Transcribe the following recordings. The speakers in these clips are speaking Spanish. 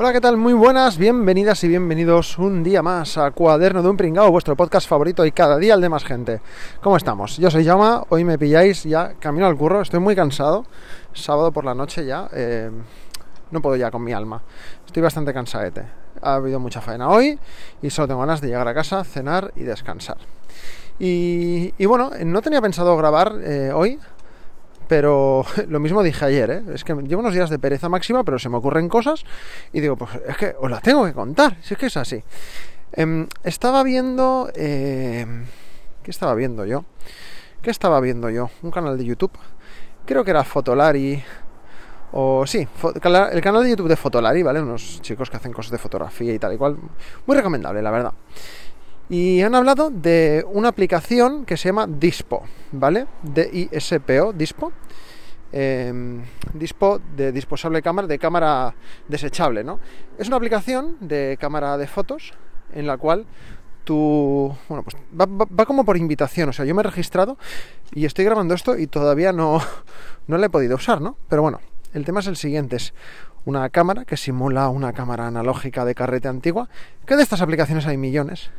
Hola, ¿qué tal? Muy buenas, bienvenidas y bienvenidos un día más a Cuaderno de un Pringao, vuestro podcast favorito y cada día el de más gente. ¿Cómo estamos? Yo soy Yama, hoy me pilláis ya camino al curro, estoy muy cansado, sábado por la noche ya, eh, no puedo ya con mi alma, estoy bastante cansadete. Ha habido mucha faena hoy y solo tengo ganas de llegar a casa, cenar y descansar. Y, bueno, no tenía pensado grabar eh, hoy, pero lo mismo dije ayer, ¿eh? es que llevo unos días de pereza máxima, pero se me ocurren cosas y digo, pues es que os las tengo que contar, si es que es así. Em, estaba viendo... Eh, ¿Qué estaba viendo yo? ¿Qué estaba viendo yo? Un canal de YouTube. Creo que era Fotolari. O sí, el canal de YouTube de Fotolari, ¿vale? Unos chicos que hacen cosas de fotografía y tal y cual. Muy recomendable, la verdad. Y han hablado de una aplicación que se llama Dispo, ¿vale? D-I-S-P-O, Dispo. Eh, Dispo de disposable cámara, de cámara desechable, ¿no? Es una aplicación de cámara de fotos en la cual tú, bueno, pues va, va, como por invitación, o sea, yo me he registrado y estoy grabando esto y todavía no, no la he podido usar, ¿no? Pero bueno, el tema es el siguiente, es una cámara que simula una cámara analógica de carrete antigua, que de estas aplicaciones hay millones,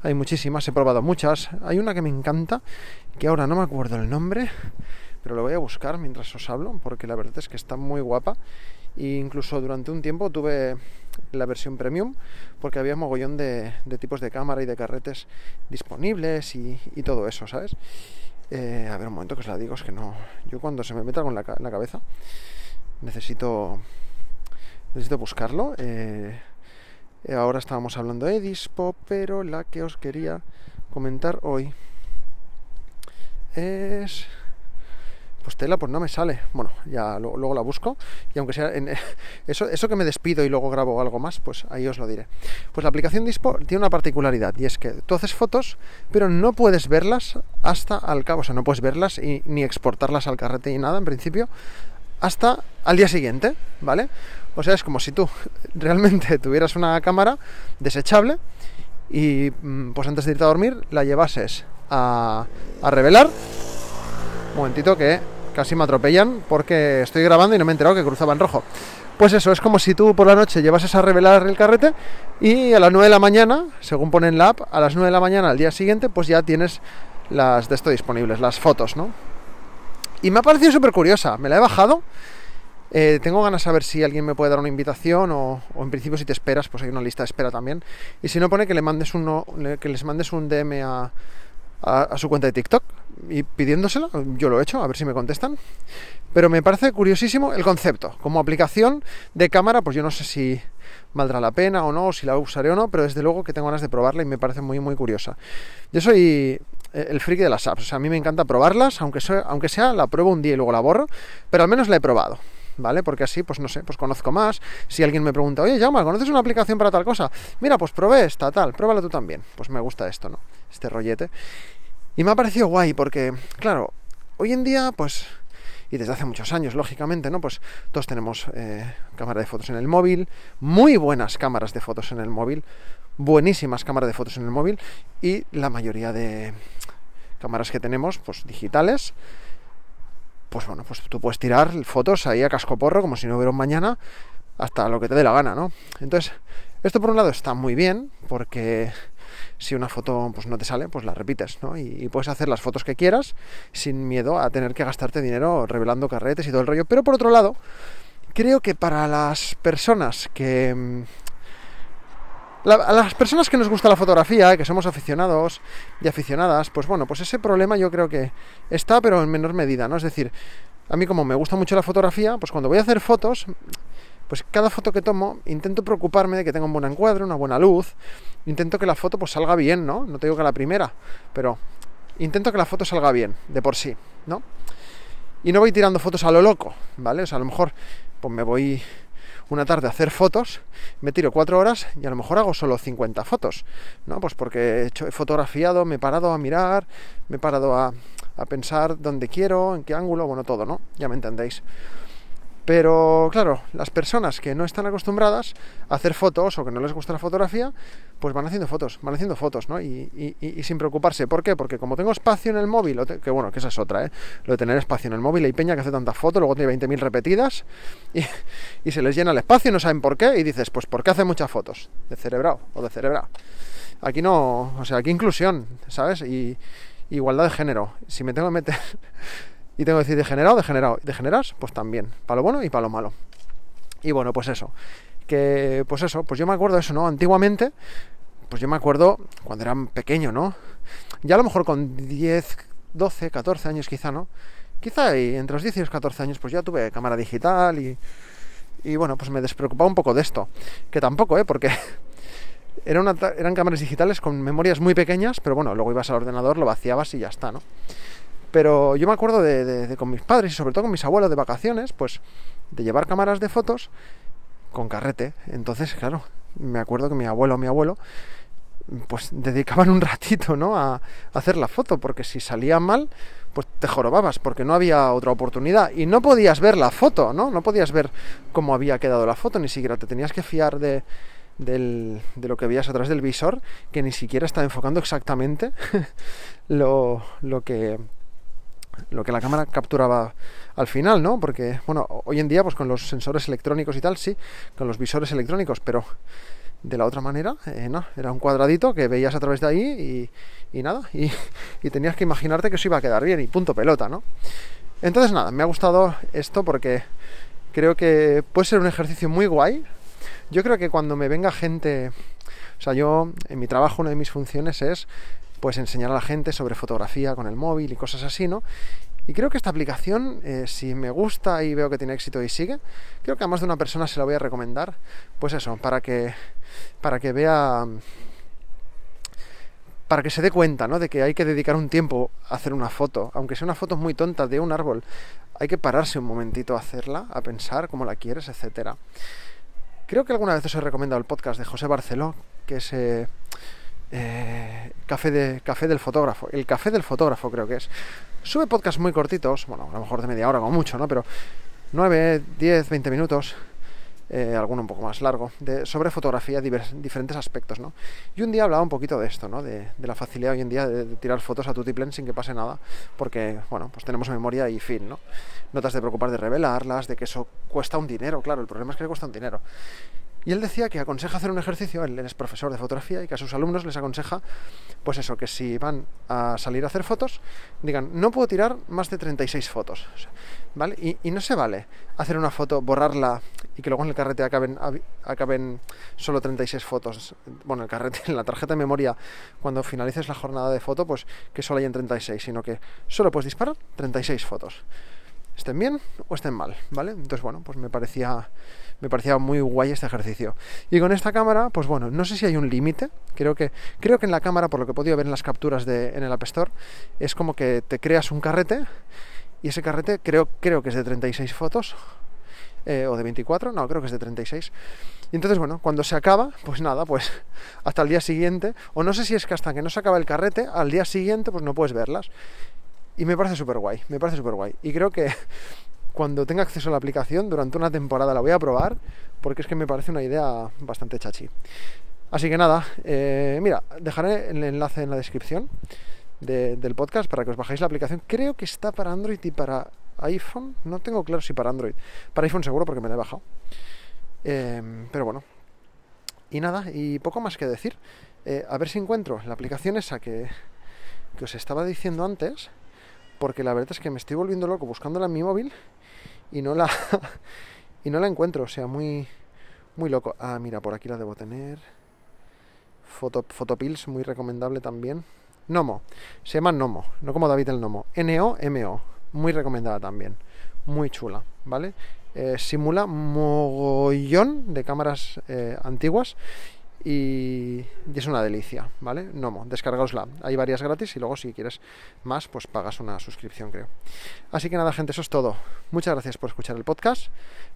hay muchísimas, he probado muchas. Hay una que me encanta, que ahora no me acuerdo el nombre, pero lo voy a buscar mientras os hablo, porque la verdad es que está muy guapa. E incluso durante un tiempo tuve la versión premium, porque había mogollón de, de tipos de cámara y de carretes disponibles y, todo eso, ¿sabes? Eh, a ver, un momento que os la digo, es que no. Yo cuando se me la, en la cabeza, necesito. Necesito buscarlo. Eh, eh, ahora estábamos hablando de Dispo, pero la que os quería comentar hoy es... Pues tela, pues no me sale. Bueno, ya luego la busco. Y aunque sea en, eso, eso que me despido y luego grabo algo más, pues ahí os lo diré. Pues la aplicación Dispo tiene una particularidad y es que tú haces fotos, pero no puedes verlas hasta al cabo. O sea, no puedes verlas y, ni exportarlas al carrete y nada, en principio, hasta al día siguiente, ¿vale? O sea, es como si tú realmente tuvieras una cámara desechable y mm, pues antes de irte a dormir la llevases a, a revelar. Un momentito que casi me atropellan porque estoy grabando y no me he enterado que cruzaba en rojo. Pues eso, es como si tú por la noche llevases a revelar el carrete y a las 9 de la mañana, según ponen la app, a las 9 de la mañana al día siguiente, pues ya tienes las de esto disponibles, las fotos, ¿no? Y me ha parecido súper curiosa, me la he bajado eh, tengo ganas de saber si alguien me puede dar una invitación o, en principio si te esperas, pues hay una lista de espera también. Y si no pone que le mandes uno, que les mandes un DM a, su cuenta de TikTok y pidiéndosela, yo lo he hecho, a ver si me contestan. Pero me parece curiosísimo el concepto. Como aplicación de cámara, pues yo no sé si valdrá la pena o no, o si la usaré o no, pero desde luego que tengo ganas de probarla y me parece muy, muy curiosa. Yo soy el friki de las apps, o sea, a mí me encanta probarlas, aunque sea, aunque sea la pruebo un día y luego la borro, pero al menos la he probado. ¿Vale? Porque así, pues no sé, pues conozco más. Si alguien me pregunta, oye, Llama, ¿conoces una aplicación para tal cosa? Mira, pues probé esta, tal, pruébala tú también. Pues me gusta esto, ¿no? Este rollete. Y me ha parecido guay porque, claro, hoy en día, pues, y desde hace muchos años, lógicamente, ¿no? Pues todos tenemos eh, cámara de fotos en el móvil, muy buenas cámaras de fotos en el móvil, buenísimas cámaras de fotos en el móvil y la mayoría de cámaras que tenemos, pues digitales, pues bueno, pues tú puedes tirar fotos ahí a cascoporro como si no hubiera un mañana hasta lo que te dé la gana, ¿no? Entonces, esto por un lado está muy bien porque si una foto pues no te sale, pues la repites, ¿no? Y, y, puedes hacer las fotos que quieras sin miedo a tener que gastarte dinero revelando carretes y todo el rollo. Pero por otro lado, creo que para las personas que a las personas que nos gusta la fotografía, que somos aficionados y aficionadas, pues bueno, pues ese problema yo creo que está, pero en menor medida, ¿no? Es decir, a mí como me gusta mucho la fotografía, pues cuando voy a hacer fotos, pues cada foto que tomo intento preocuparme de que tenga un buen encuadre, una buena luz, intento que la foto pues salga bien, ¿no? No te digo que la primera, pero intento que la foto salga bien, de por sí, ¿no? Y no voy tirando fotos a lo loco, ¿vale? O sea, a lo mejor pues me voy una tarde a hacer fotos, me tiro cuatro horas y a lo mejor hago solo 50 fotos, ¿no? Pues porque he, fotografiado, me he parado a mirar, me he parado a, a pensar dónde quiero, en qué ángulo, bueno, todo, ¿no? Ya me entendéis. Pero claro, las personas que no están acostumbradas a hacer fotos o que no les gusta la fotografía, pues van haciendo fotos, van haciendo fotos, ¿no? Y, sin preocuparse. ¿Por qué? Porque como tengo espacio en el móvil, que bueno, que esa es otra, ¿eh? Lo de tener espacio en el móvil, hay peña que hace tantas fotos, luego tiene 20.000 repetidas y, se les llena el espacio, no saben por qué, y dices, pues ¿por qué hace muchas fotos? De cerebrado o de cerebral. Aquí no, o sea, aquí inclusión, ¿sabes? Y igualdad de género. Si me tengo que meter y tengo que decir degenerado, degenerado. ¿Degeneras? Pues también. Para lo bueno y para lo malo. Y bueno, pues eso. Pues eso, pues yo me acuerdo de eso, ¿no? Antiguamente, pues yo me acuerdo cuando era pequeño, ¿no? Ya a lo mejor con 10, 12, 14 años quizá, ¿no? Quizá entre los 10 y los 14 años pues ya tuve cámara digital y, y bueno, pues me despreocupaba un poco de esto. Que tampoco, ¿eh? Porque eran cámaras digitales con memorias muy pequeñas, pero bueno, luego ibas al ordenador, lo vaciabas y ya está, ¿no? Pero yo me acuerdo de, con mis padres y sobre todo con mis abuelos de vacaciones, pues de llevar cámaras de fotos con carrete. Entonces, claro, me acuerdo que mi abuelo mi abuelo pues dedicaban un ratito, ¿no? A, hacer la foto, porque si salía mal, pues te jorobabas, porque no había otra oportunidad. Y no podías ver la foto, ¿no? No podías ver cómo había quedado la foto, ni siquiera te tenías que fiar de, de lo que veías a través del visor, que ni siquiera estaba enfocando exactamente lo, lo que lo que la cámara capturaba al final, ¿no? Porque, bueno, hoy en día, pues con los sensores electrónicos y tal, sí, con los visores electrónicos, pero de la otra manera, eh, no, era un cuadradito que veías a través de ahí y, nada, y, y, tenías que imaginarte que eso iba a quedar bien y punto pelota, ¿no? Entonces, nada, me ha gustado esto porque creo que puede ser un ejercicio muy guay. Yo creo que cuando me venga gente, o sea, yo en mi trabajo una de mis funciones es pues enseñar a la gente sobre fotografía con el móvil y cosas así, ¿no? Y creo que esta aplicación, eh, si me gusta y veo que tiene éxito y sigue, creo que a más de una persona se la voy a recomendar, pues eso, para que, para que vea, para que se dé cuenta, ¿no? De que hay que dedicar un tiempo a hacer una foto, aunque sea una foto muy tonta de un árbol, hay que pararse un momentito a hacerla, a pensar cómo la quieres, etcétera. Creo que alguna vez os he recomendado el podcast de José Barceló, que es... Eh, eh, café, de, café del fotógrafo. El café del fotógrafo creo que es. Sube podcasts muy cortitos, bueno, a lo mejor de media hora como mucho, ¿no? Pero 9, 10, 20 minutos, eh, alguno un poco más largo, de, sobre fotografía, diferentes aspectos, ¿no? Y un día hablaba un poquito de esto, ¿no? De, la facilidad hoy en día de, tirar fotos a tu tiplén sin que pase nada, porque, bueno, pues tenemos memoria y fin, ¿no? No te has de preocupar de revelarlas, de que eso cuesta un dinero, claro, el problema es que le cuesta un dinero. Y él decía que aconseja hacer un ejercicio, él es profesor de fotografía y que a sus alumnos les aconseja, pues eso, que si van a salir a hacer fotos, digan, no puedo tirar más de 36 fotos, ¿vale? Y, no se vale hacer una foto, borrarla y que luego en el carrete acaben, acaben solo 36 fotos. Bueno, el carrete, en la tarjeta de memoria, cuando finalices la jornada de foto, pues que solo hayan 36, sino que solo puedes disparar 36 fotos. Estén bien o estén mal, ¿vale? Entonces, bueno, pues me parecía me parecía muy guay este ejercicio. Y con esta cámara, pues bueno, no sé si hay un límite. Creo que, creo que en la cámara, por lo que he podido ver en las capturas de, en el App Store, es como que te creas un carrete y ese carrete creo, creo que es de 36 fotos. Eh, o de 24, no, creo que es de 36. Y entonces, bueno, cuando se acaba, pues nada, pues hasta el día siguiente, o no sé si es que hasta que no se acaba el carrete, al día siguiente, pues no puedes verlas. Y me parece súper guay, me parece súper guay. Y creo que cuando tenga acceso a la aplicación, durante una temporada la voy a probar, porque es que me parece una idea bastante chachi. Así que nada, eh, mira, dejaré el enlace en la descripción del podcast para que os bajéis la aplicación. Creo que está para Android y para iPhone. No tengo claro si para Android. Para iPhone seguro porque me la he bajado. Em, pero bueno. Y nada, y poco más que decir. Eh, a ver si encuentro la aplicación esa que, que os estaba diciendo antes. Porque la verdad es que me estoy volviendo loco buscándola en mi móvil y no la y no la encuentro, o sea, muy muy loco. Ah, mira, por aquí la debo tener. Foto, Photopills, muy recomendable también. Nomo, se llama Nomo, no como David el Nomo. N-O-M-O, muy recomendada también. Muy chula, ¿vale? Eh, simula mogollón de cámaras eh, antiguas y, es una delicia, ¿vale? Nomo, descargaosla. Hay varias gratis y luego si quieres más, pues pagas una suscripción, creo. Así que nada, gente, eso es todo. Muchas gracias por escuchar el podcast.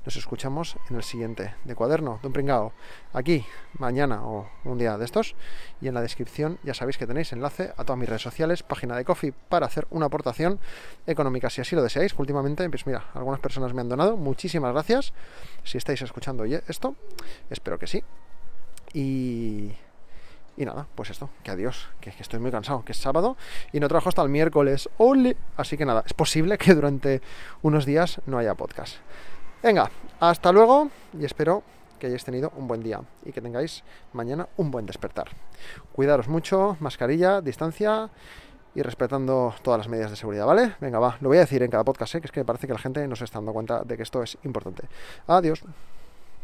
Nos escuchamos en el siguiente de Cuaderno, de un pringao. Aquí, mañana o un día de estos. Y en la descripción ya sabéis que tenéis enlace a todas mis redes sociales, página de Coffee para hacer una aportación económica si así lo deseáis. Últimamente, pues mira, algunas personas me han donado. Muchísimas gracias. Si estáis escuchando esto, espero que sí. Y, y nada, pues esto, que adiós, que, estoy muy cansado, que es sábado y no trabajo hasta el miércoles. ¡Ole! Así que nada, es posible que durante unos días no haya podcast. Venga, hasta luego y espero que hayáis tenido un buen día y que tengáis mañana un buen despertar. Cuidaros mucho, mascarilla, distancia y respetando todas las medidas de seguridad, ¿vale? Venga, va, lo voy a decir en cada podcast, ¿eh? que es que me parece que la gente no se está dando cuenta de que esto es importante. Adiós.